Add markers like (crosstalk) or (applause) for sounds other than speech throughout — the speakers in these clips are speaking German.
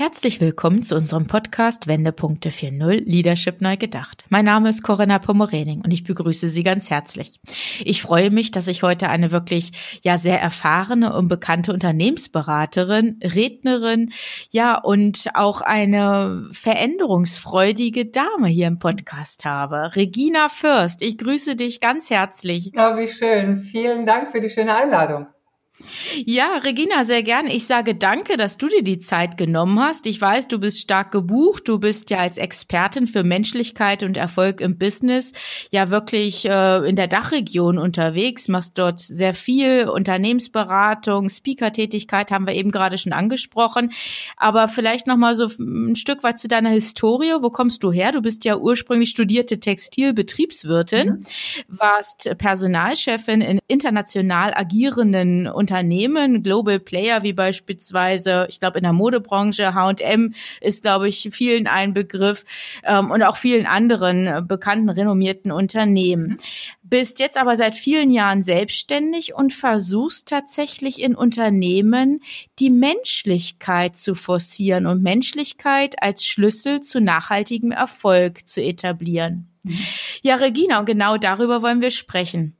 Herzlich willkommen zu unserem Podcast Wendepunkte 4.0 Leadership neu gedacht. Mein Name ist Corinna Pomorening und ich begrüße Sie ganz herzlich. Ich freue mich, dass ich heute eine wirklich ja sehr erfahrene und bekannte Unternehmensberaterin, Rednerin, ja und auch eine veränderungsfreudige Dame hier im Podcast habe. Regina Fürst, ich grüße dich ganz herzlich. Oh, wie schön. Vielen Dank für die schöne Einladung. Ja, Regina, sehr gerne. Ich sage danke, dass du dir die Zeit genommen hast. Ich weiß, du bist stark gebucht. Du bist ja als Expertin für Menschlichkeit und Erfolg im Business ja wirklich äh, in der Dachregion unterwegs, machst dort sehr viel Unternehmensberatung, Speaker-Tätigkeit haben wir eben gerade schon angesprochen. Aber vielleicht noch mal so ein Stück weit zu deiner Historie. Wo kommst du her? Du bist ja ursprünglich studierte Textilbetriebswirtin, mhm. warst Personalchefin in international agierenden Unternehmen Unternehmen, Global Player wie beispielsweise, ich glaube in der Modebranche, H&M ist, glaube ich, vielen ein Begriff ähm, und auch vielen anderen äh, bekannten, renommierten Unternehmen. Bist jetzt aber seit vielen Jahren selbstständig und versuchst tatsächlich in Unternehmen die Menschlichkeit zu forcieren und Menschlichkeit als Schlüssel zu nachhaltigem Erfolg zu etablieren. Mhm. Ja, Regina, genau darüber wollen wir sprechen.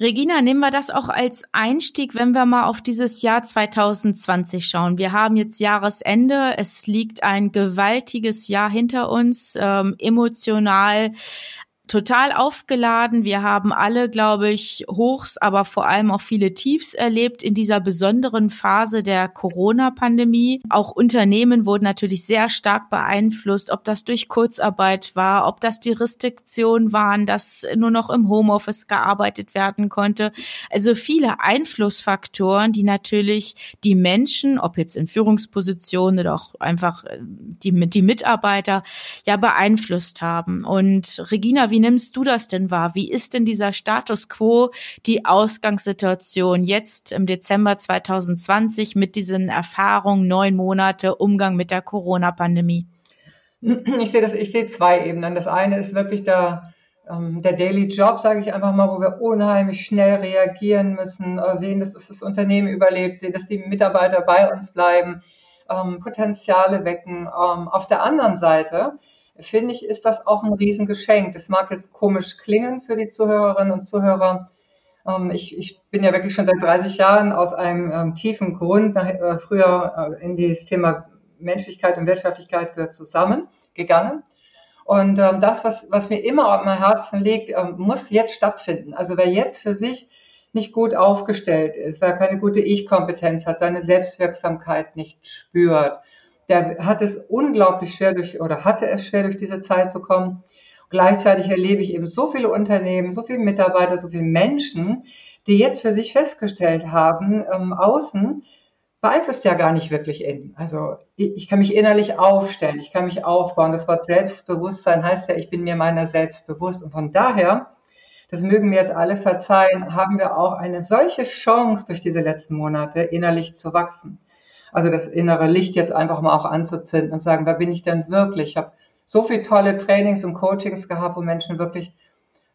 Regina, nehmen wir das auch als Einstieg, wenn wir mal auf dieses Jahr 2020 schauen. Wir haben jetzt Jahresende, es liegt ein gewaltiges Jahr hinter uns, ähm, emotional total aufgeladen. Wir haben alle, glaube ich, Hochs, aber vor allem auch viele Tiefs erlebt in dieser besonderen Phase der Corona-Pandemie. Auch Unternehmen wurden natürlich sehr stark beeinflusst, ob das durch Kurzarbeit war, ob das die Restriktionen waren, dass nur noch im Homeoffice gearbeitet werden konnte. Also viele Einflussfaktoren, die natürlich die Menschen, ob jetzt in Führungspositionen oder auch einfach äh, die, die Mitarbeiter, ja beeinflusst haben. Und Regina, wie nimmst du das denn wahr? Wie ist denn dieser Status quo, die Ausgangssituation jetzt im Dezember 2020 mit diesen Erfahrungen, neun Monate Umgang mit der Corona-Pandemie? Ich sehe das, ich sehe zwei Ebenen. Das eine ist wirklich der, ähm, der Daily Job, sage ich einfach mal, wo wir unheimlich schnell reagieren müssen, äh, sehen, dass das Unternehmen überlebt, sehen, dass die Mitarbeiter bei uns bleiben, ähm, Potenziale wecken. Ähm, auf der anderen Seite finde ich, ist das auch ein Riesengeschenk. Das mag jetzt komisch klingen für die Zuhörerinnen und Zuhörer. Ähm, ich, ich bin ja wirklich schon seit 30 Jahren aus einem ähm, tiefen Grund äh, früher äh, in das Thema Menschlichkeit und Wirtschaftlichkeit gehört zusammengegangen. Und ähm, das, was, was mir immer auf mein Herzen liegt, muss jetzt stattfinden. Also wer jetzt für sich nicht gut aufgestellt ist, wer keine gute Ich-Kompetenz hat, seine Selbstwirksamkeit nicht spürt, der hat es unglaublich schwer durch oder hatte es schwer durch diese Zeit zu kommen. Gleichzeitig erlebe ich eben so viele Unternehmen, so viele Mitarbeiter, so viele Menschen, die jetzt für sich festgestellt haben, ähm, außen beeinflusst ja gar nicht wirklich innen. Also ich, ich, kann mich innerlich aufstellen, ich kann mich aufbauen. Das Wort Selbstbewusstsein heißt ja, ich bin mir meiner selbst bewusst. Und von daher, das mögen mir jetzt alle verzeihen, haben wir auch eine solche Chance durch diese letzten Monate innerlich zu wachsen. Also das innere Licht jetzt einfach mal auch anzuzünden und sagen, wer bin ich denn wirklich? Ich habe so viele tolle Trainings und Coachings gehabt, wo Menschen wirklich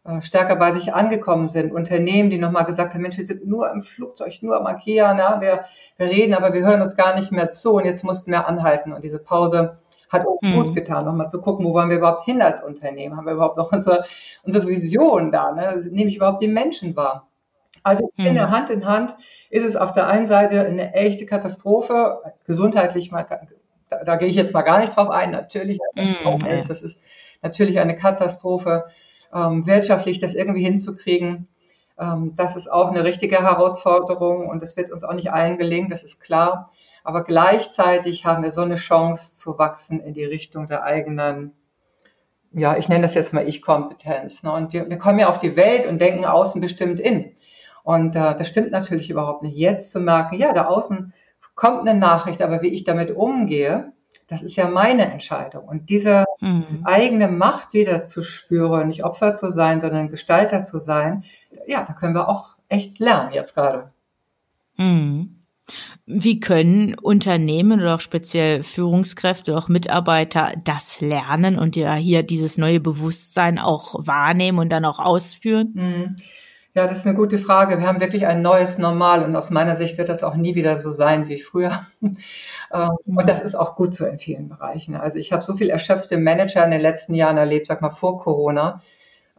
äh, stärker bei sich angekommen sind. Unternehmen, die nochmal gesagt haben, Mensch, wir sind nur im Flugzeug, nur am Agieren, ja, wir, wir reden, aber wir hören uns gar nicht mehr zu und jetzt mussten wir anhalten. Und diese Pause hat auch hm. gut getan, nochmal zu gucken, wo wollen wir überhaupt hin als Unternehmen? Haben wir überhaupt noch unsere, unsere Vision da? Ne? Nehme ich überhaupt die Menschen wahr? Also ich finde, hm. Hand in Hand ist es auf der einen Seite eine echte Katastrophe, gesundheitlich mal, da, da gehe ich jetzt mal gar nicht drauf ein, natürlich, mm, das ist natürlich eine Katastrophe, ähm, wirtschaftlich das irgendwie hinzukriegen. Ähm, das ist auch eine richtige Herausforderung und das wird uns auch nicht allen gelingen, das ist klar. Aber gleichzeitig haben wir so eine Chance zu wachsen in die Richtung der eigenen, ja, ich nenne das jetzt mal Ich-Kompetenz. Ne? Und wir, wir kommen ja auf die Welt und denken außen bestimmt in. Und äh, das stimmt natürlich überhaupt nicht. Jetzt zu merken, ja, da außen kommt eine Nachricht, aber wie ich damit umgehe, das ist ja meine Entscheidung. Und diese mhm. eigene Macht wieder zu spüren, nicht Opfer zu sein, sondern Gestalter zu sein, ja, da können wir auch echt lernen jetzt gerade. Mhm. Wie können Unternehmen oder auch speziell Führungskräfte, auch Mitarbeiter das lernen und ja hier dieses neue Bewusstsein auch wahrnehmen und dann auch ausführen? Mhm. Ja, das ist eine gute Frage. Wir haben wirklich ein neues Normal und aus meiner Sicht wird das auch nie wieder so sein wie früher. (laughs) Ähm, und das ist auch gut so in vielen Bereichen. Also ich habe so viel erschöpfte Manager in den letzten Jahren erlebt, sag mal vor Corona,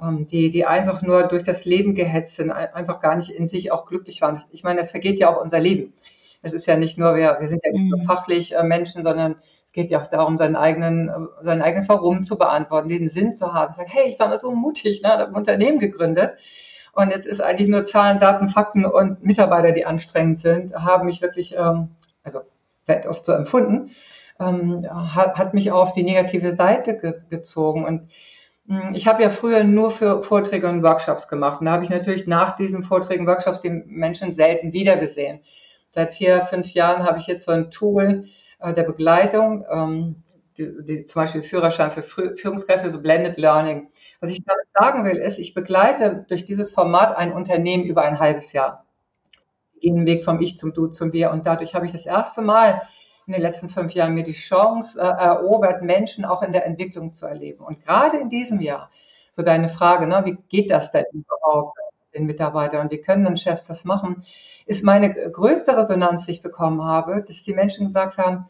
ähm, die, die einfach nur durch das Leben gehetzt sind, einfach gar nicht in sich auch glücklich waren. Ich meine, das vergeht ja auch unser Leben. Es ist ja nicht nur, wir, wir sind ja nicht nur mhm. fachlich äh, Menschen, sondern es geht ja auch darum, seinen eigenen, äh, sein eigenes Warum zu beantworten, den Sinn zu haben. Sagen, hey, ich war mal so mutig, ne, habe ein Unternehmen gegründet. Und jetzt ist eigentlich nur Zahlen, Daten, Fakten und Mitarbeiter, die anstrengend sind, haben mich wirklich, ähm, also wird oft so empfunden, ähm, hat, hat mich auf die negative Seite ge gezogen. Und hm, ich habe ja früher nur für Vorträge und Workshops gemacht. Und da habe ich natürlich nach diesen Vorträgen, Workshops die Menschen selten wiedergesehen. Seit vier, fünf Jahren habe ich jetzt so ein Tool äh, der Begleitung, ähm, die, die, zum Beispiel Führerschein für Führungskräfte, so Blended Learning. Was ich damit sagen will, ist, ich begleite durch dieses Format ein Unternehmen über ein halbes Jahr. Ich den Weg vom Ich zum Du zum Wir und dadurch habe ich das erste Mal in den letzten fünf Jahren mir die Chance äh, erobert, Menschen auch in der Entwicklung zu erleben. Und gerade in diesem Jahr, so deine Frage, ne, wie geht das denn überhaupt den Mitarbeitern und wie können denn Chefs das machen, ist meine größte Resonanz, die ich bekommen habe, dass die Menschen gesagt haben,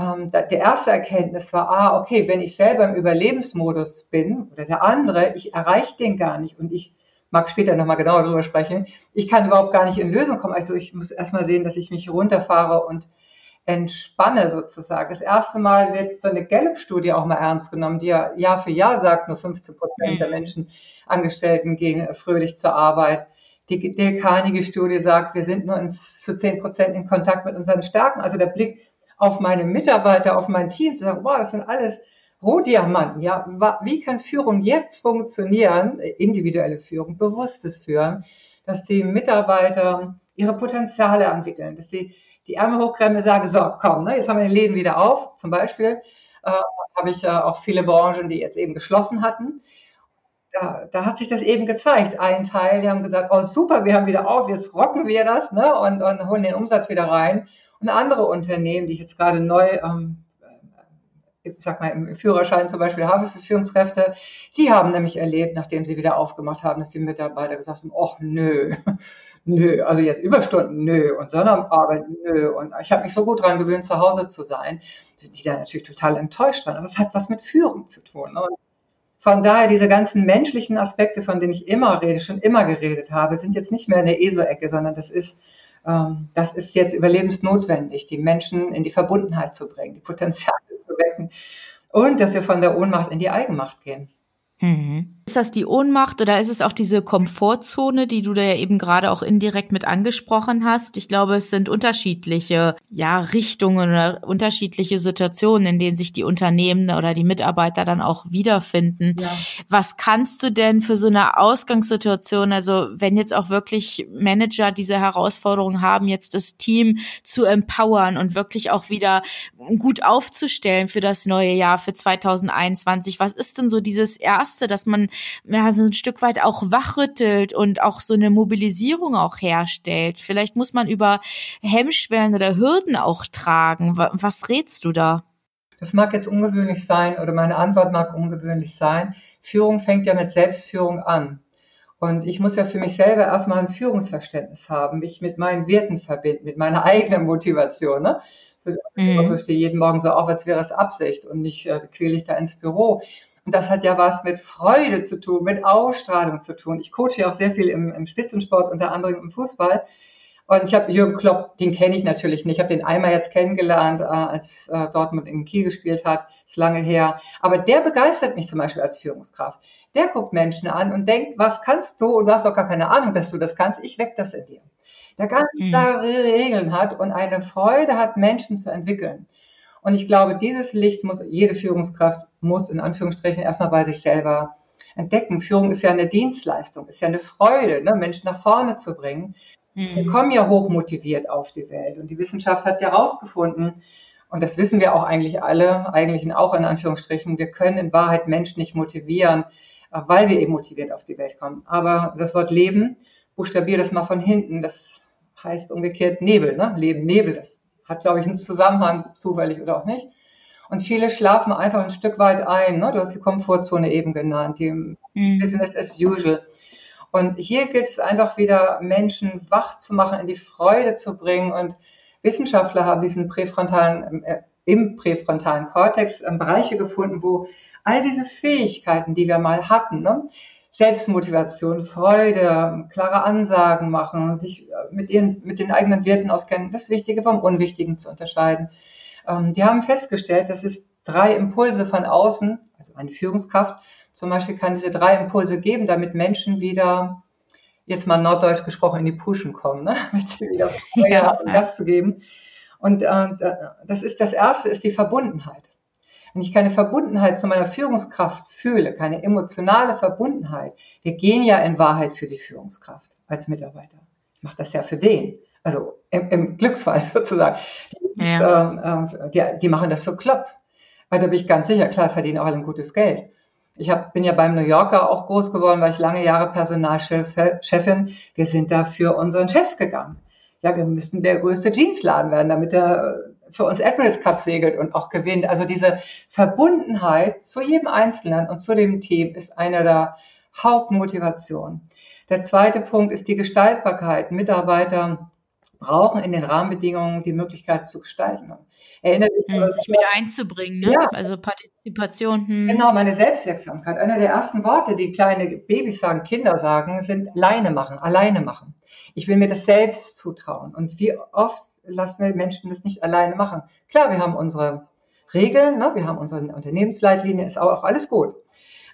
ähm, der erste Erkenntnis war, ah, okay, wenn ich selber im Überlebensmodus bin oder der andere, ich erreiche den gar nicht und ich mag später nochmal genauer darüber sprechen, ich kann überhaupt gar nicht in Lösung kommen. Also ich muss erstmal sehen, dass ich mich runterfahre und entspanne sozusagen. Das erste Mal wird so eine Gallup-Studie auch mal ernst genommen, die ja Jahr für Jahr sagt, nur 15 Prozent mhm. der Menschen, Angestellten gehen fröhlich zur Arbeit. Die Dale Carnegie-Studie sagt, wir sind nur in, zu 10 Prozent in Kontakt mit unseren Stärken. Also der Blick auf meine Mitarbeiter, auf mein Team, zu sagen, wow, das sind alles Rohdiamanten. Ja, wie kann Führung jetzt funktionieren, individuelle Führung, bewusstes Führen, dass die Mitarbeiter ihre Potenziale entwickeln, dass die die Ärmel hochkrempeln sagen, so, komm, ne, jetzt haben wir den Läden wieder auf. Zum Beispiel äh, habe ich ja auch viele Branchen, die jetzt eben geschlossen hatten. Da, da, hat sich das eben gezeigt. Ein Teil, die haben gesagt, oh super, wir haben wieder auf, jetzt rocken wir das ne, und, und holen den Umsatz wieder rein. Und andere Unternehmen, die ich jetzt gerade neu, ähm, ich sag mal, im Führerschein zum Beispiel habe für Führungskräfte, die haben nämlich erlebt, nachdem sie wieder aufgemacht haben, dass die Mitarbeiter gesagt haben, ach nö, (laughs) nö, also jetzt Überstunden, nö, und Sonnabendarbeit, nö, und ich habe mich so gut dran gewöhnt, zu Hause zu sein, sind die da natürlich total enttäuscht dran, aber es hat was mit Führung zu tun. Und von daher, diese ganzen menschlichen Aspekte, von denen ich immer rede, schon immer geredet habe, sind jetzt nicht mehr in der ESO-Ecke, sondern das ist, das ist jetzt überlebensnotwendig, die Menschen in die Verbundenheit zu bringen, die Potenziale zu wecken und dass wir von der Ohnmacht in die Eigenmacht gehen. Mhm. Ist das die Ohnmacht oder ist es auch diese Komfortzone, die du da ja eben gerade auch indirekt mit angesprochen hast? Ich glaube, es sind unterschiedliche ja, Richtungen oder unterschiedliche Situationen, in denen sich die Unternehmen oder die Mitarbeiter dann auch wiederfinden. Ja. Was kannst du denn für so eine Ausgangssituation, also wenn jetzt auch wirklich Manager diese Herausforderung haben, jetzt das Team zu empowern und wirklich auch wieder gut aufzustellen für das neue Jahr, für 2021, was ist denn so dieses Erste, dass man ja, so ein Stück weit auch wachrüttelt und auch so eine Mobilisierung auch herstellt. Vielleicht muss man über Hemmschwellen oder Hürden auch tragen. Was rätst du da? Das mag jetzt ungewöhnlich sein oder meine Antwort mag ungewöhnlich sein. Führung fängt ja mit Selbstführung an. Und ich muss ja für mich selber erstmal ein Führungsverständnis haben, mich mit meinen Werten verbinden, mit meiner (laughs) eigenen Motivation. Ne? So, mhm. Ich stehe jeden Morgen so auf, als wäre es Absicht und nicht äh, quäle ich da ins Büro. Und das hat ja was mit Freude zu tun, mit Ausstrahlung zu tun. Ich coache ja auch sehr viel im, im Spitzensport, unter anderem im Fußball. Und ich habe Jürgen Klopp, den kenne ich natürlich nicht. Ich habe den einmal jetzt kennengelernt, äh, als äh, Dortmund in Kiel gespielt hat. Ist lange her. Aber der begeistert mich zum Beispiel als Führungskraft. Der guckt Menschen an und denkt, was kannst du? Und du hast auch gar keine Ahnung, dass du das kannst. Ich weck das in dir. Der ganz mhm. klare Regeln hat und eine Freude hat, Menschen zu entwickeln. Und ich glaube, dieses Licht muss jede Führungskraft muss in Anführungsstrichen erstmal bei sich selber entdecken. Führung ist ja eine Dienstleistung, ist ja eine Freude, ne, Menschen nach vorne zu bringen. Mhm. Wir kommen ja hochmotiviert auf die Welt und die Wissenschaft hat ja herausgefunden, und das wissen wir auch eigentlich alle, eigentlich auch in Anführungsstrichen, wir können in Wahrheit Menschen nicht motivieren, äh, weil wir eben motiviert auf die Welt kommen. Aber das Wort Leben, buchstabier das mal von hinten, das heißt umgekehrt Nebel, ne? Leben Nebel. Das hat, glaube ich, einen Zusammenhang, zufällig oder auch nicht. Und viele schlafen einfach ein Stück weit ein. Ne? Du hast die Komfortzone eben genannt, die mhm. Business as usual. Und hier gilt es einfach wieder, Menschen wach zu machen, in die Freude zu bringen. Und Wissenschaftler haben diesen präfrontalen, äh, im präfrontalen Kortex äh, Bereiche gefunden, wo all diese Fähigkeiten, die wir mal hatten, ne? Selbstmotivation, Freude, klare Ansagen machen, sich äh, mit, ihren, mit den eigenen Werten auskennen, das Wichtige vom Unwichtigen zu unterscheiden. Ähm, die haben festgestellt, dass es drei Impulse von außen, also eine Führungskraft zum Beispiel kann diese drei Impulse geben, damit Menschen wieder, jetzt mal norddeutsch gesprochen, in die Puschen kommen, ne? (laughs) damit sie wieder Feuer ja. Gas zu geben. Und äh, das ist das erste, ist die Verbundenheit. Wenn ich keine Verbundenheit zu meiner Führungskraft fühle, keine emotionale Verbundenheit, wir gehen ja in Wahrheit für die Führungskraft als Mitarbeiter. Ich mache das ja für den. Also im, im Glücksfall (laughs) sozusagen. Die, ja. ähm, ähm, die, die, machen das so klopp. Weil da bin ich ganz sicher, klar, verdienen auch alle ein gutes Geld. Ich hab, bin ja beim New Yorker auch groß geworden, war ich lange Jahre Personalchefin. Wir sind da für unseren Chef gegangen. Ja, wir müssen der größte Jeansladen werden, damit er für uns Admirals Cup segelt und auch gewinnt. Also diese Verbundenheit zu jedem Einzelnen und zu dem Team ist eine der Hauptmotivationen. Der zweite Punkt ist die Gestaltbarkeit. Mitarbeiter brauchen in den Rahmenbedingungen die Möglichkeit zu gestalten. Erinnert dich, hm, sich mit einzubringen, ne? Ja. also Partizipation. Hm. Genau, meine Selbstwirksamkeit. Einer der ersten Worte, die kleine Babys sagen, Kinder sagen, sind alleine machen, alleine machen. Ich will mir das selbst zutrauen. Und wie oft lassen wir Menschen das nicht alleine machen. Klar, wir haben unsere Regeln, ne? wir haben unsere Unternehmensleitlinie, ist auch, auch alles gut.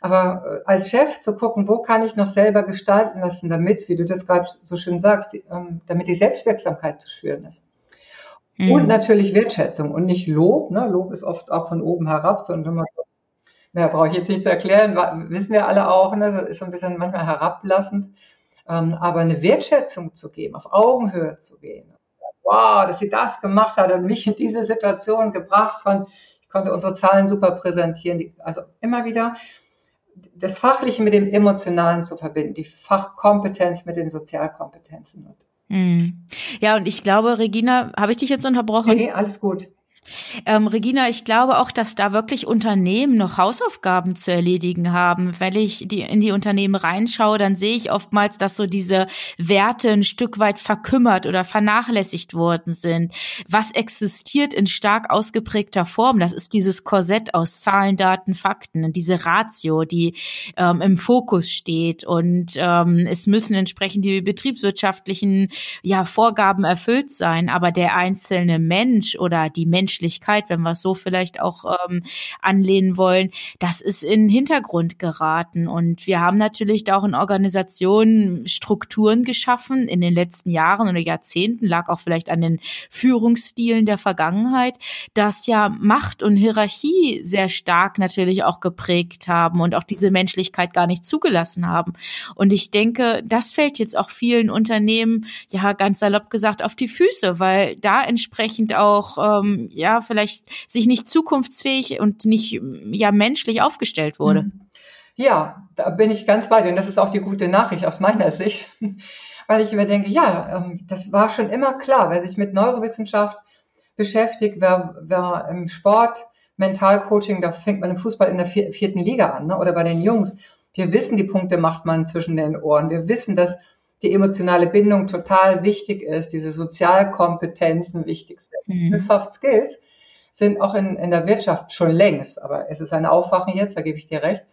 Aber äh, als Chef zu gucken, wo kann ich noch selber gestalten lassen, damit, wie du das gerade so schön sagst, die, ähm, damit die Selbstwirksamkeit zu spüren ist. Mhm. Und natürlich Wertschätzung und nicht Lob. Ne? Lob ist oft auch von oben herab, sondern immer, na, brauche ich jetzt nicht zu erklären, wissen wir alle auch, ne? das ist so ein bisschen manchmal herablassend. Ähm, aber eine Wertschätzung zu geben, auf Augenhöhe zu gehen, wow, dass sie das gemacht hat und mich in diese Situation gebracht von, ich konnte unsere Zahlen super präsentieren, also immer wieder das Fachliche mit dem Emotionalen zu verbinden, die Fachkompetenz mit den Sozialkompetenzen. Hm. Ja, und ich glaube, Regina, habe ich dich jetzt unterbrochen? Nee, alles gut. Ähm, Regina, ich glaube auch, dass da wirklich Unternehmen noch Hausaufgaben zu erledigen haben. Wenn ich die, in die Unternehmen reinschaue, dann sehe ich oftmals, dass so diese Werte ein Stück weit verkümmert oder vernachlässigt worden sind. Was existiert in stark ausgeprägter Form? Das ist dieses Korsett aus Zahlen, Daten, Fakten, diese Ratio, die ähm, im Fokus steht. Und ähm, es müssen entsprechend die betriebswirtschaftlichen ja, Vorgaben erfüllt sein. Aber der einzelne Mensch oder die Menschen Menschlichkeit, wenn wir es so vielleicht auch ähm, anlehnen wollen, das ist in den Hintergrund geraten. Und wir haben natürlich da auch in Organisationen Strukturen geschaffen in den letzten Jahren oder Jahrzehnten, lag auch vielleicht an den Führungsstilen der Vergangenheit, dass ja Macht und Hierarchie sehr stark natürlich auch geprägt haben und auch diese Menschlichkeit gar nicht zugelassen haben. Und ich denke, das fällt jetzt auch vielen Unternehmen, ja ganz salopp gesagt, auf die Füße, weil da entsprechend auch ähm, ja, ja, vielleicht sich nicht zukunftsfähig und nicht ja menschlich aufgestellt wurde. Mhm. Ja, da bin ich ganz bei dir. Und das ist auch die gute Nachricht aus meiner Sicht, (laughs) weil ich immer denke, ja, ähm, das war schon immer klar, wer sich mit Neurowissenschaft beschäftigt, wer, wer im Sport, Mentalcoaching, da fängt man im Fußball in der vierten Liga an, ne? oder bei den Jungs. Wir wissen, die Punkte macht man zwischen den Ohren. Wir wissen, dass die emotionale Bindung total wichtig ist, diese Sozialkompetenzen wichtig sind. Mhm. Soft Skills sind auch in, in der Wirtschaft schon längst, aber es ist ein Aufwachen jetzt, da gebe ich dir recht,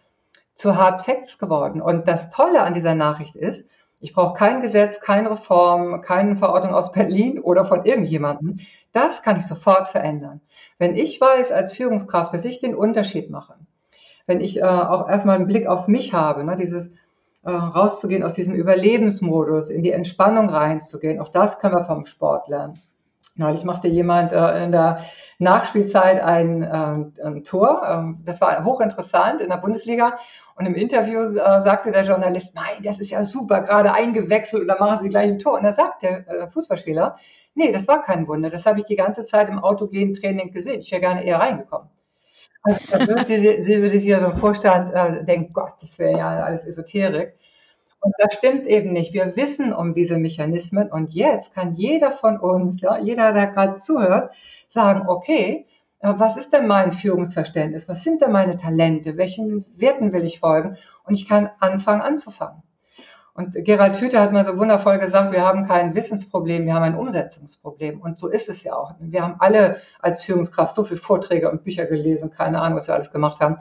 zu Hard Facts geworden. Und das Tolle an dieser Nachricht ist, ich brauche kein Gesetz, keine Reform, keine Verordnung aus Berlin oder von irgendjemandem. Das kann ich sofort verändern. Wenn ich weiß als Führungskraft, dass ich den Unterschied mache, wenn ich äh, auch erstmal einen Blick auf mich habe, ne, dieses äh, rauszugehen aus diesem Überlebensmodus, in die Entspannung reinzugehen. Auch das können wir vom Sport lernen. Neulich machte jemand äh, in der Nachspielzeit ein, äh, ein Tor. Ähm, das war hochinteressant in der Bundesliga. Und im Interview äh, sagte der Journalist, mein, das ist ja super, gerade eingewechselt und dann machen sie gleich ein Tor. Und da sagt der äh, Fußballspieler, nee, das war kein Wunder. Das habe ich die ganze Zeit im autogenen Training gesehen. Ich wäre gerne eher reingekommen. Da würde, sich ja so ein Vorstand äh, denken, Gott, das wäre ja alles Esoterik. Und das stimmt eben nicht. Wir wissen um diese Mechanismen und jetzt kann jeder von uns, ja, jeder, der gerade zuhört, sagen, okay, äh, was ist denn mein Führungsverständnis? Was sind denn meine Talente? Welchen Werten will ich folgen? Und ich kann anfangen anzufangen. Und Gerald Hüther hat mal so wundervoll gesagt, wir haben kein Wissensproblem, wir haben ein Umsetzungsproblem. Und so ist es ja auch. Wir haben alle als Führungskraft so viele Vorträge und Bücher gelesen, keine Ahnung, was wir alles gemacht haben.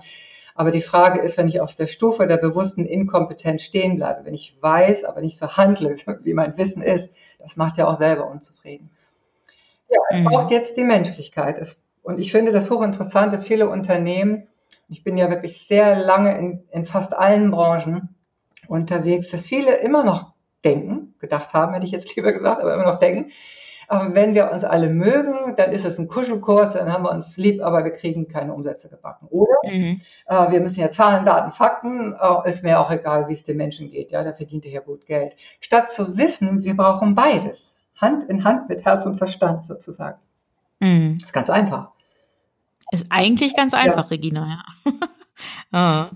Aber die Frage ist, wenn ich auf der Stufe der bewussten Inkompetenz stehen bleibe, wenn ich weiß, aber nicht so handle, (laughs) wie mein Wissen ist, das macht ja auch selber unzufrieden. Ja, es mhm. braucht jetzt die Menschlichkeit. Und ich finde das hochinteressant, dass viele Unternehmen, ich bin ja wirklich sehr lange in, in fast allen Branchen, unterwegs, dass viele immer noch denken, gedacht haben, hätte ich jetzt lieber gesagt, aber immer noch denken, ähm, wenn wir uns alle mögen, dann ist es ein Kuschelkurs, dann haben wir uns lieb, aber wir kriegen keine Umsätze gebacken. Oder mhm. äh, wir müssen ja Zahlen, Daten, Fakten, äh, ist mir auch egal, wie es den Menschen geht. Ja, da verdient er ja gut Geld. Statt zu wissen, wir brauchen beides. Hand in Hand mit Herz und Verstand sozusagen. Mhm. Ist ganz einfach. Ist eigentlich ganz einfach, ja. Regina, ja. (laughs) ah.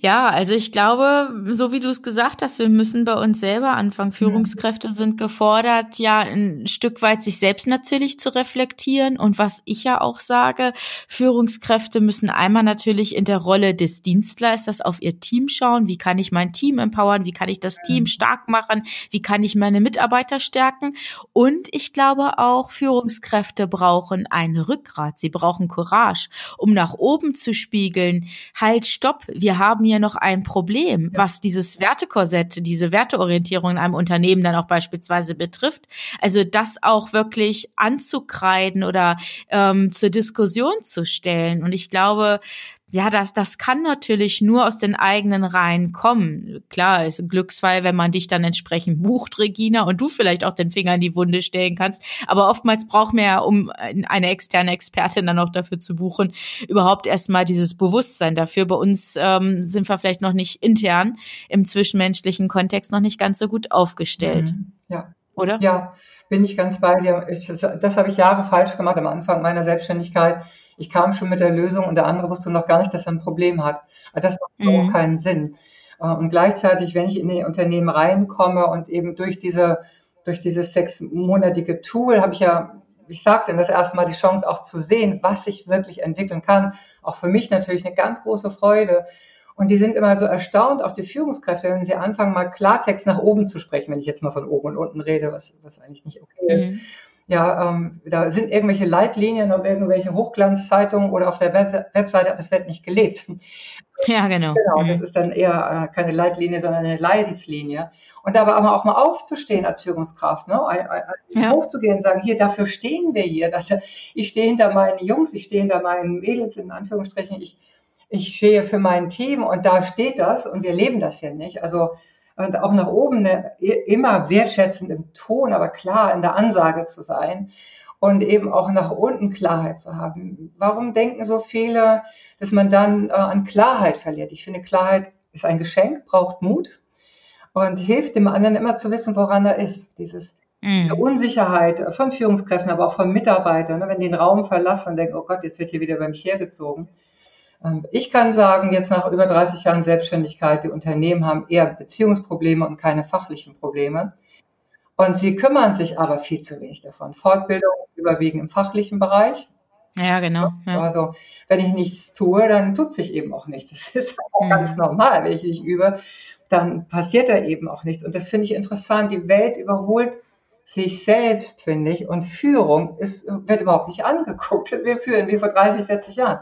Ja, also ich glaube, so wie du es gesagt hast, wir müssen bei uns selber anfangen. Führungskräfte sind gefordert, ja, ein Stück weit sich selbst natürlich zu reflektieren. Und was ich ja auch sage, Führungskräfte müssen einmal natürlich in der Rolle des Dienstleisters auf ihr Team schauen. Wie kann ich mein Team empowern? Wie kann ich das Team stark machen? Wie kann ich meine Mitarbeiter stärken? Und ich glaube auch, Führungskräfte brauchen ein Rückgrat. Sie brauchen Courage, um nach oben zu spiegeln. Halt, stopp. Wir wir haben hier noch ein Problem, was dieses Wertekorsett, diese Werteorientierung in einem Unternehmen dann auch beispielsweise betrifft. Also das auch wirklich anzukreiden oder ähm, zur Diskussion zu stellen. Und ich glaube, ja, das, das kann natürlich nur aus den eigenen Reihen kommen. Klar, ist ein Glücksfall, wenn man dich dann entsprechend bucht, Regina, und du vielleicht auch den Finger in die Wunde stellen kannst. Aber oftmals braucht man ja, um eine externe Expertin dann auch dafür zu buchen, überhaupt erstmal dieses Bewusstsein dafür. Bei uns ähm, sind wir vielleicht noch nicht intern im zwischenmenschlichen Kontext noch nicht ganz so gut aufgestellt. Mhm. Ja. Oder? Ja, bin ich ganz bei dir. Ich, das habe ich Jahre falsch gemacht am Anfang meiner Selbstständigkeit ich kam schon mit der Lösung und der andere wusste noch gar nicht, dass er ein Problem hat. Also das macht mhm. auch keinen Sinn. Äh, und gleichzeitig, wenn ich in die Unternehmen reinkomme und eben durch diese, durch dieses sechsmonatige Tool habe ich ja, ich sagte das erste Mal die Chance auch zu sehen, was sich wirklich entwickeln kann. Auch für mich natürlich eine ganz große Freude. Und die sind immer so erstaunt, auch die Führungskräfte, wenn sie anfangen, mal Klartext nach oben zu sprechen, wenn ich jetzt mal von oben und unten rede, was, was eigentlich nicht okay ist. Mhm ja, ähm, da sind irgendwelche Leitlinien auf irgendwelche Hochglanzzeitungen oder auf der Web Webseite, aber es wird nicht gelebt. (laughs) Ja, genau. Genau, das mhm. ist dann eher äh, keine Leitlinie, sondern eine Leidenslinie. Und dabei aber auch mal aufzustehen als Führungskraft, ne? Ein, ein, ja. hochzugehen und sagen, hier, dafür stehen wir hier. Ich stehe hinter meinen Jungs, ich stehe hinter meinen Mädels, in Anführungsstrichen, ich, ich stehe für mein Team und da steht das und wir leben das ja nicht. Also und auch nach oben eine, immer wertschätzend im Ton, aber klar in der Ansage zu sein und eben auch nach unten Klarheit zu haben. Warum denken so viele, dass man dann äh, an Klarheit verliert? Ich finde, Klarheit ist ein Geschenk, braucht Mut und hilft dem anderen immer zu wissen, woran er ist. Dieses, mhm. Diese Unsicherheit von Führungskräften, aber auch von Mitarbeitern, ne, wenn die den Raum verlassen und denken, oh Gott, jetzt wird hier wieder bei mich hergezogen ich kann sagen, jetzt nach über 30 Jahren Selbstständigkeit, die Unternehmen haben eher Beziehungsprobleme und keine fachlichen Probleme. Und sie kümmern sich aber viel zu wenig davon. Fortbildung überwiegend im fachlichen Bereich. Ja, genau. Ja. Also, wenn ich nichts tue, dann tut sich eben auch nichts. Das ist (laughs) auch mhm. ganz normal. Wenn ich nicht übe, dann passiert da eben auch nichts. Und das finde ich interessant. Die Welt überholt sich selbst, finde ich. Und Führung ist, wird überhaupt nicht angeguckt. (laughs) Wir führen wie vor 30, 40 Jahren.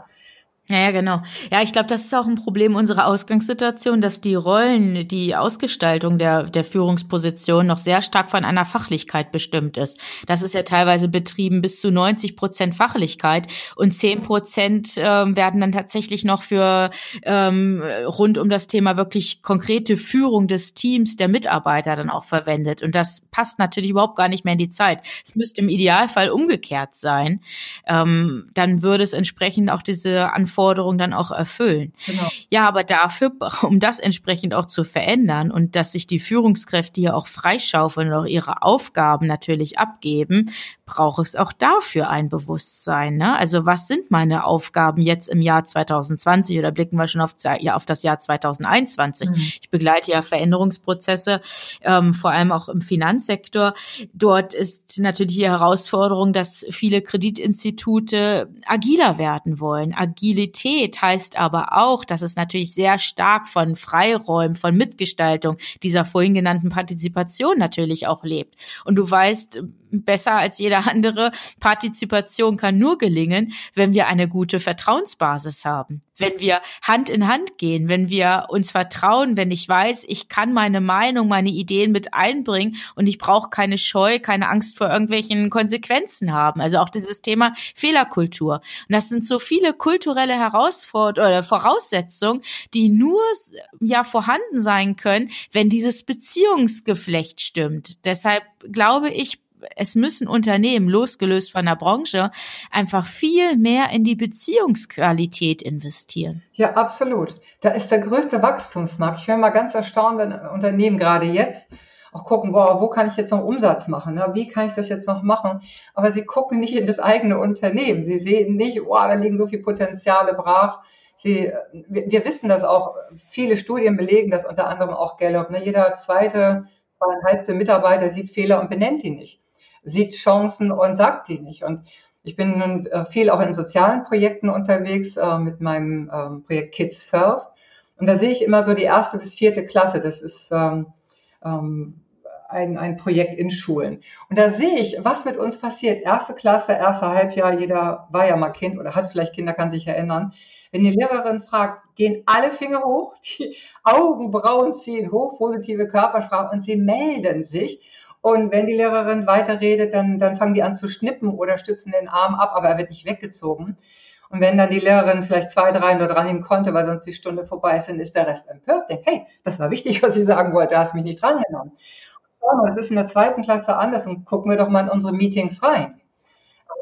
Ja, ja, genau. Ja, ich glaube, das ist auch ein Problem unserer Ausgangssituation, dass die Rollen, die Ausgestaltung der, der Führungsposition noch sehr stark von einer Fachlichkeit bestimmt ist. Das ist ja teilweise betrieben bis zu 90 Prozent Fachlichkeit und 10 Prozent äh, werden dann tatsächlich noch für ähm, rund um das Thema wirklich konkrete Führung des Teams, der Mitarbeiter dann auch verwendet. Und das passt natürlich überhaupt gar nicht mehr in die Zeit. Es müsste im Idealfall umgekehrt sein. Ähm, dann würde es entsprechend auch diese Anforderungen Anforderungen dann auch erfüllen. Genau. Ja, aber dafür, um das entsprechend auch zu verändern und dass sich die Führungskräfte hier auch freischaufeln und auch ihre Aufgaben natürlich abgeben, braucht es auch dafür ein Bewusstsein. Ne? Also was sind meine Aufgaben jetzt im Jahr 2020 oder blicken wir schon auf, ja, auf das Jahr 2021? Mhm. Ich begleite ja Veränderungsprozesse, ähm, vor allem auch im Finanzsektor. Dort ist natürlich die Herausforderung, dass viele Kreditinstitute agiler werden wollen. Agilität heißt aber auch, dass es natürlich sehr stark von Freiräumen, von Mitgestaltung dieser vorhin genannten Partizipation natürlich auch lebt. Und du weißt besser als jeder andere, Partizipation kann nur gelingen, wenn wir eine gute Vertrauensbasis haben. Wenn wir Hand in Hand gehen, wenn wir uns vertrauen, wenn ich weiß, ich kann meine Meinung, meine Ideen mit einbringen und ich brauche keine Scheu, keine Angst vor irgendwelchen Konsequenzen haben. Also auch dieses Thema Fehlerkultur. Und das sind so viele kulturelle Herausforderungen oder Voraussetzungen, die nur ja vorhanden sein können, wenn dieses Beziehungsgeflecht stimmt. Deshalb glaube ich, es müssen Unternehmen, losgelöst von der Branche, einfach viel mehr in die Beziehungsqualität investieren. Ja, absolut. Da ist der größte Wachstumsmarkt. Ich wäre mal ganz erstaunt, wenn Unternehmen gerade jetzt auch gucken, boah, wo kann ich jetzt noch Umsatz machen? Ne? Wie kann ich das jetzt noch machen? Aber sie gucken nicht in das eigene Unternehmen. Sie sehen nicht, boah, da liegen so viele Potenziale brach. Sie, wir, wir wissen das auch. Viele Studien belegen das unter anderem auch Gallup. Ne? Jeder zweite, zweieinhalbte Mitarbeiter sieht Fehler und benennt die nicht sieht Chancen und sagt die nicht. Und ich bin nun äh, viel auch in sozialen Projekten unterwegs äh, mit meinem ähm, Projekt Kids First. Und da sehe ich immer so die erste bis vierte Klasse. Das ist ähm, ähm, ein, ein Projekt in Schulen. Und da sehe ich, was mit uns passiert. Erste Klasse, erste Halbjahr, jeder war ja mal Kind oder hat vielleicht Kinder, kann sich erinnern. Wenn die Lehrerin fragt, gehen alle Finger hoch, (laughs) die Augenbrauen ziehen hoch, positive Körpersprache und sie melden sich. Und wenn die Lehrerin weiterredet, dann, dann fangen die an zu schnippen oder stützen den Arm ab, aber er wird nicht weggezogen. Und wenn dann die Lehrerin vielleicht zwei, drei nur dran nehmen konnte, weil sonst die Stunde vorbei ist, dann ist der Rest empört. Denkt, hey, das war wichtig, was ich sagen wollte, hast mich nicht drangenommen. Das ist in der zweiten Klasse anders und gucken wir doch mal in unsere Meetings rein.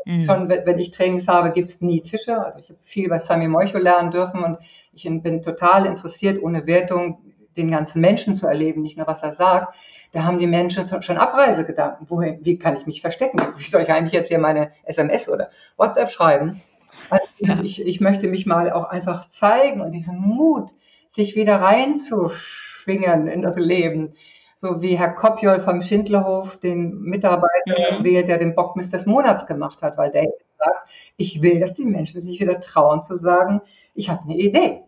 Mhm. Schon wenn ich Trainings habe, gibt es nie Tische. Also ich habe viel bei Sami Moicho lernen dürfen und ich bin total interessiert, ohne Wertung den ganzen Menschen zu erleben, nicht nur was er sagt. Da haben die Menschen schon Abreisegedanken. Wohin, wie kann ich mich verstecken? Wie soll ich eigentlich jetzt hier meine SMS oder WhatsApp schreiben? Also ja. ich, ich möchte mich mal auch einfach zeigen und diesen Mut, sich wieder reinzuschwingen in das Leben. So wie Herr Kopjol vom Schindlerhof den Mitarbeiter mhm. wählt, der den Bockmist des Monats gemacht hat, weil der sagt, ich will, dass die Menschen sich wieder trauen zu sagen, ich habe eine Idee.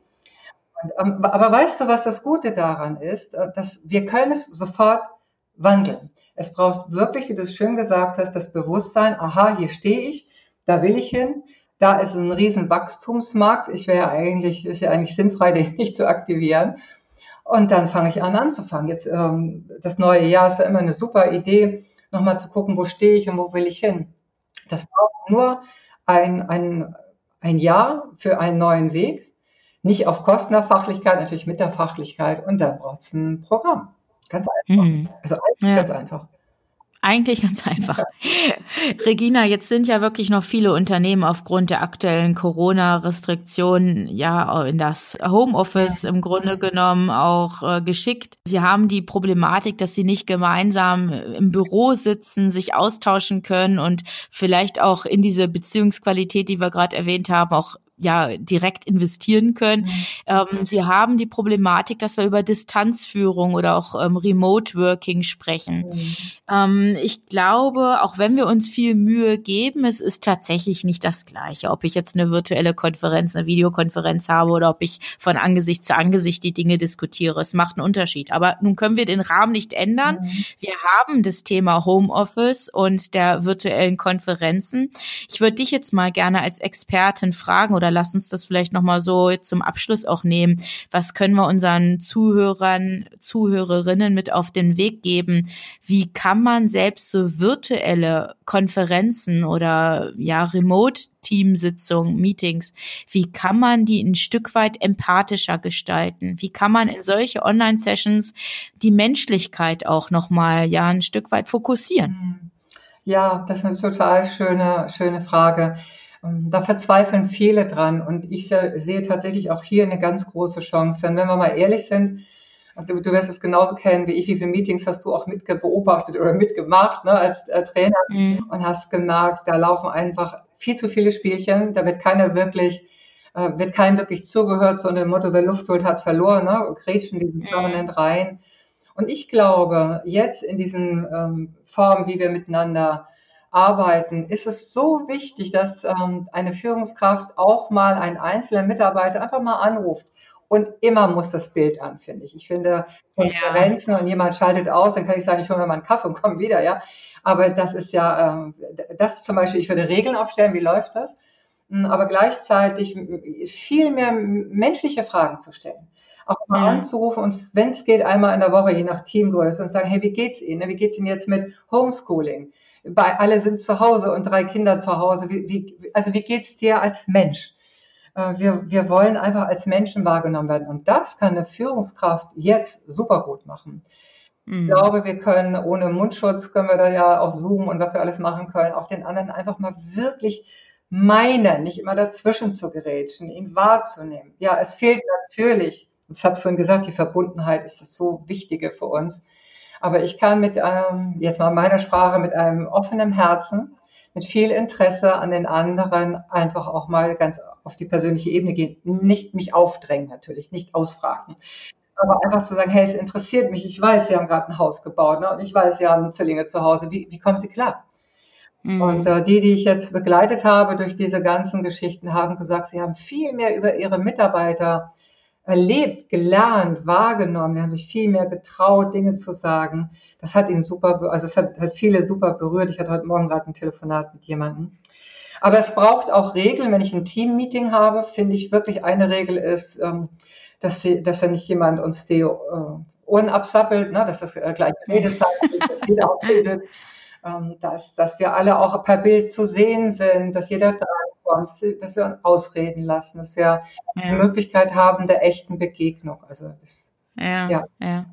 Ähm, aber weißt du, was das Gute daran ist? Äh, dass wir können es sofort wandeln. Es braucht wirklich, wie du es schön gesagt hast, das Bewusstsein, aha, hier stehe ich, da will ich hin, da ist ein riesen Wachstumsmarkt. Ich wäre eigentlich, ist ja eigentlich sinnfrei, (laughs) den nicht zu aktivieren. Und dann fange ich an anzufangen. Jetzt ähm, das neue Jahr ist ja immer eine super Idee, nochmal zu gucken, wo stehe ich und wo will ich hin. Das braucht nur ein, ein, ein Jahr für einen neuen Weg nicht auf Kosten der Fachlichkeit, natürlich mit der Fachlichkeit und da braucht es ein Programm. Ganz einfach. Mhm. Also eigentlich ja. ganz einfach. Eigentlich ganz einfach. (laughs) Regina, jetzt sind ja wirklich noch viele Unternehmen aufgrund der aktuellen Corona-Restriktionen ja in das Homeoffice im Grunde genommen auch äh, geschickt. Sie haben die Problematik, dass sie nicht gemeinsam im Büro sitzen, sich austauschen können und vielleicht auch in diese Beziehungsqualität, die wir gerade erwähnt haben, auch ja direkt investieren können. Mhm. Ähm, sie haben die Problematik, dass wir über Distanzführung oder auch ähm, Remote Working sprechen. Mhm. Ähm, ich glaube, auch wenn wir uns viel Mühe geben, es ist tatsächlich nicht das Gleiche, ob ich jetzt eine virtuelle Konferenz, eine Videokonferenz habe oder ob ich von Angesicht zu Angesicht die Dinge diskutiere. Es macht einen Unterschied. Aber nun können wir den Rahmen nicht ändern. Mhm. Wir haben das Thema Homeoffice und der virtuellen Konferenzen. Ich würde dich jetzt mal gerne als Expertin fragen oder lass uns das vielleicht nochmal so zum Abschluss auch nehmen. Was können wir unseren Zuhörern, Zuhörerinnen mit auf den Weg geben? Wie kann man selbst so virtuelle Konferenzen oder ja, Remote-Teamsitzungen, Meetings, wie kann man die ein Stück weit empathischer gestalten? Wie kann man in solche Online-Sessions die Menschlichkeit auch nochmal ja ein Stück weit fokussieren? Ja, das ist eine total schöne, schöne Frage. Ähm, da verzweifeln viele dran und ich sehe tatsächlich auch hier eine ganz große Chance. Denn wenn wir mal ehrlich sind, du, du wirst es genauso kennen wie ich. Wie viele Meetings hast du auch mitbeobachtet oder mitgemacht ne, als äh, Trainer mhm. und hast gemerkt, da laufen einfach viel zu viele Spielchen. Da wird keiner wirklich, äh, wird keinem wirklich zugehört, so unter dem Motto, wer Luft holt, hat verloren. Ne? Gretchen diesen mhm. permanent rein. Und ich glaube, jetzt in diesen ähm, Formen, wie wir miteinander arbeiten, ist es so wichtig, dass ähm, eine Führungskraft auch mal einen einzelnen Mitarbeiter einfach mal anruft. Und immer muss das Bild an, finde ich. Ich finde Konferenzen ja. und jemand schaltet aus, dann kann ich sagen, ich hole mir mal einen Kaffee und komme wieder, ja. Aber das ist ja, ähm, das zum Beispiel, ich würde Regeln aufstellen, wie läuft das? Hm, aber gleichzeitig viel mehr menschliche Fragen zu stellen. Auch mal anzurufen und wenn es geht, einmal in der Woche, je nach Teamgröße und sagen, hey, wie geht's Ihnen? Wie geht's Ihnen jetzt mit Homeschooling? Bei, alle sind zu Hause und drei Kinder zu Hause. Wie, wie, also wie geht's dir als Mensch? Äh, wir, wir wollen einfach als Menschen wahrgenommen werden. Und das kann eine Führungskraft jetzt super gut machen. Mhm. Ich glaube, wir können ohne Mundschutz, können wir da ja auf Zoom und was wir alles machen können, auch den anderen einfach mal wirklich meinen, nicht immer dazwischen zu gerätschen, ihn wahrzunehmen. Ja, es fehlt natürlich, ich habe es vorhin gesagt, die Verbundenheit ist das so Wichtige für uns. Aber ich kann mit ähm, jetzt mal meiner Sprache, mit einem offenen Herzen, mit viel Interesse an den anderen einfach auch mal ganz auf die persönliche Ebene gehen. Nicht mich aufdrängen natürlich, nicht ausfragen. Aber einfach zu sagen, hey, es interessiert mich, ich weiß, Sie haben gerade ein Haus gebaut ne? und ich weiß, Sie haben Zwillinge zu Hause. Wie, wie kommen Sie klar? Mhm. Und äh, die, die ich jetzt begleitet habe durch diese ganzen Geschichten, haben gesagt, sie haben viel mehr über ihre Mitarbeiter erlebt, gelernt, wahrgenommen. Die haben sich viel mehr getraut, Dinge zu sagen. Das hat ihn super, also es hat, hat viele super berührt. Ich hatte heute Morgen gerade ein Telefonat mit jemandem. Aber es braucht auch Regeln. Wenn ich ein Team-Meeting habe, finde ich wirklich eine Regel ist, ähm, dass, sie, dass ja nicht jemand uns die äh, Ohren absappelt, ne, dass das äh, gleich Redezeit ist, (laughs) dass jeder auch redet, ähm, dass, dass wir alle auch per Bild zu sehen sind, dass jeder da kommt, dass wir uns ausreden lassen, dass wir ja. die Möglichkeit haben der echten Begegnung. Also das, ja, ja.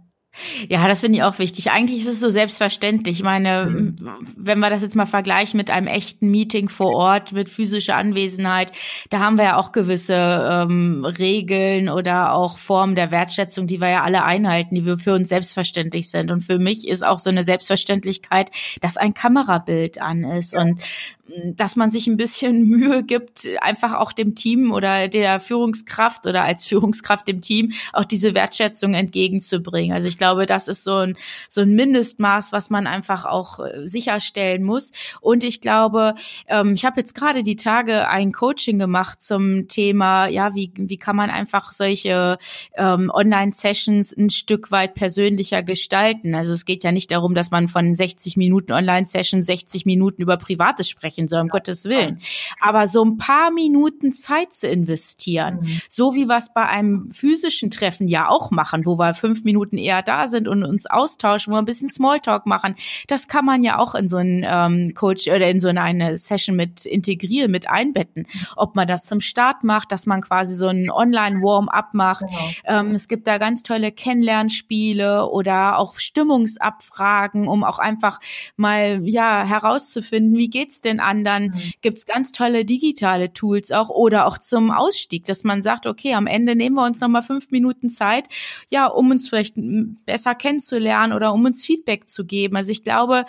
Ja. Das finde ich auch wichtig. Eigentlich ist es so selbstverständlich. Ich meine, mhm. wenn wir das jetzt mal vergleichen mit einem echten Meeting vor Ort, mit physischer Anwesenheit, da haben wir ja auch gewisse ähm, Regeln oder auch Formen der Wertschätzung, die wir ja alle einhalten, die wir für uns selbstverständlich sind. Und für mich ist auch so eine Selbstverständlichkeit, dass ein Kamerabild an ist. Ja. Und dass man sich ein bisschen (laughs) Mühe gibt, einfach auch dem Team oder der Führungskraft oder als Führungskraft dem Team auch diese Wertschätzung entgegenzubringen. Also ich glaube, das ist so ein, so ein Mindestmaß, was man einfach auch äh, sicherstellen muss. Und ich glaube, ähm, ich habe jetzt gerade die Tage ein Coaching gemacht zum Thema, ja, wie, wie kann man einfach solche ähm, Online-Sessions ein Stück weit persönlicher gestalten. Also es geht ja nicht darum, dass man von 60 Minuten Online-Session 60 Minuten über Privates sprechen sprechen soll, um Gottes Willen. Aber so ein paar Minuten Zeit zu investieren, mhm. so wie wir es bei einem physischen Treffen ja auch machen, wo wir fünf Minuten eher da sind und uns austauschen, wo wir ein bisschen Smalltalk machen, das kann man ja auch in so einen ähm, Coach oder in so eine Session mit integrieren, mit einbetten. Ob man das zum Start macht, dass man quasi so einen Online-Warm-up macht. Genau. Ähm, es gibt da ganz tolle Kennenlernspiele oder auch Stimmungsabfragen, um auch einfach mal ja herauszufinden, wie geht's denn anderen mhm. gibt's ganz tolle digitale Tools auch oder auch zum Ausstieg, dass man sagt, okay, am Ende nehmen wir uns nochmal fünf Minuten Zeit, ja, um uns vielleicht besser kennenzulernen oder um uns Feedback zu geben. Also ich glaube,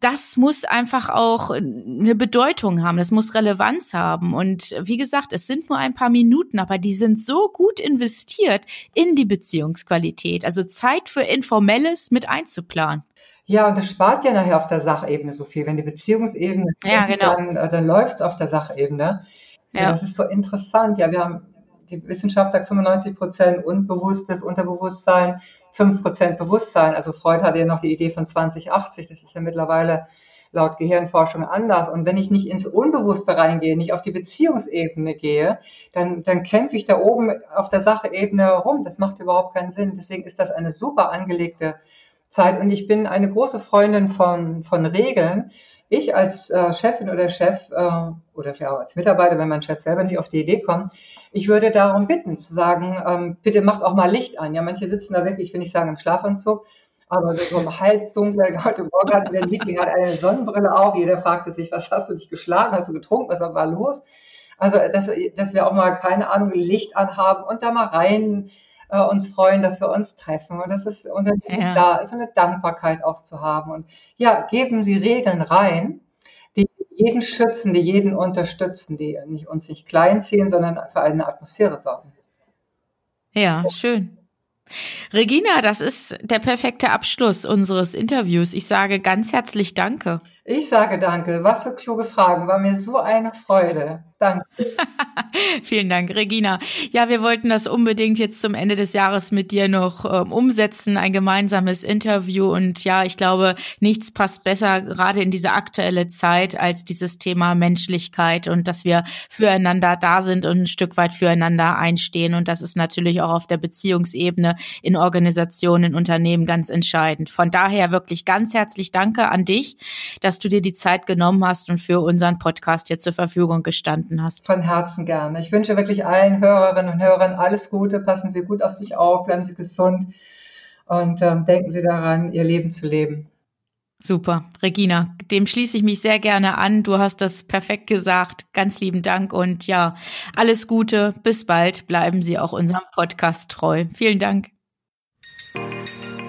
das muss einfach auch eine Bedeutung haben, das muss Relevanz haben. Und wie gesagt, es sind nur ein paar Minuten, aber die sind so gut investiert in die Beziehungsqualität. Also Zeit für Informelles mit einzuplanen. Ja, und das spart ja nachher auf der Sachebene so viel. Wenn die Beziehungsebene, ja, genau. dann, äh, dann läuft es auf der Sachebene. Ja. ja. das ist so interessant. Ja, wir haben, die Wissenschaft sagt 95 Prozent unbewusstes Unterbewusstsein, 5 Prozent Bewusstsein. Also Freud hatte ja noch die Idee von 2080. Das ist ja mittlerweile laut Gehirnforschung anders. Und wenn ich nicht ins Unbewusste reingehe, nicht auf die Beziehungsebene gehe, dann, dann kämpfe ich da oben auf der Sachebene rum. Das macht überhaupt keinen Sinn. Deswegen ist das eine super angelegte Zeit und ich bin eine große Freundin von, von Regeln. Ich als äh, Chefin oder Chef äh, oder vielleicht auch als Mitarbeiter, wenn mein Chef selber nicht auf die Idee kommt, ich würde darum bitten zu sagen, ähm, bitte macht auch mal Licht an. Ja, manche sitzen da wirklich, ich will sagen im Schlafanzug, aber so (laughs) im halbdunklen, heute Morgen hatten wir ein Meeting, hat eine Sonnenbrille auf, jeder fragte sich, was hast du dich geschlagen, hast du getrunken, was war los? Also, dass, dass wir auch mal, keine Ahnung, Licht anhaben und da mal rein äh, uns freuen, dass wir uns treffen und dass es Unternehmen ja. da ist, eine Dankbarkeit auch zu haben. Und ja, geben Sie Regeln rein, die jeden schützen, die jeden unterstützen, die nicht, uns nicht kleinziehen, sondern für eine Atmosphäre sorgen. Ja, schön. Regina, das ist der perfekte Abschluss unseres Interviews. Ich sage ganz herzlich Danke. Ich sage danke. Was für kluge Fragen. War mir so eine Freude. Danke. (laughs) Vielen Dank, Regina. Ja, wir wollten das unbedingt jetzt zum Ende des Jahres mit dir noch ähm, umsetzen, ein gemeinsames Interview. Und ja, ich glaube, nichts passt besser gerade in diese aktuelle Zeit als dieses Thema Menschlichkeit und dass wir füreinander da sind und ein Stück weit füreinander einstehen. Und das ist natürlich auch auf der Beziehungsebene in Organisationen, in Unternehmen ganz entscheidend. Von daher wirklich ganz herzlich Danke an dich, dass du dir die Zeit genommen hast und für unseren Podcast hier zur Verfügung gestanden hast. Von Herzen gerne. Ich wünsche wirklich allen Hörerinnen und Hörern alles Gute. Passen Sie gut auf sich auf, bleiben Sie gesund und ähm, denken Sie daran, Ihr Leben zu leben. Super, Regina, dem schließe ich mich sehr gerne an. Du hast das perfekt gesagt. Ganz lieben Dank und ja, alles Gute. Bis bald. Bleiben Sie auch unserem Podcast treu. Vielen Dank.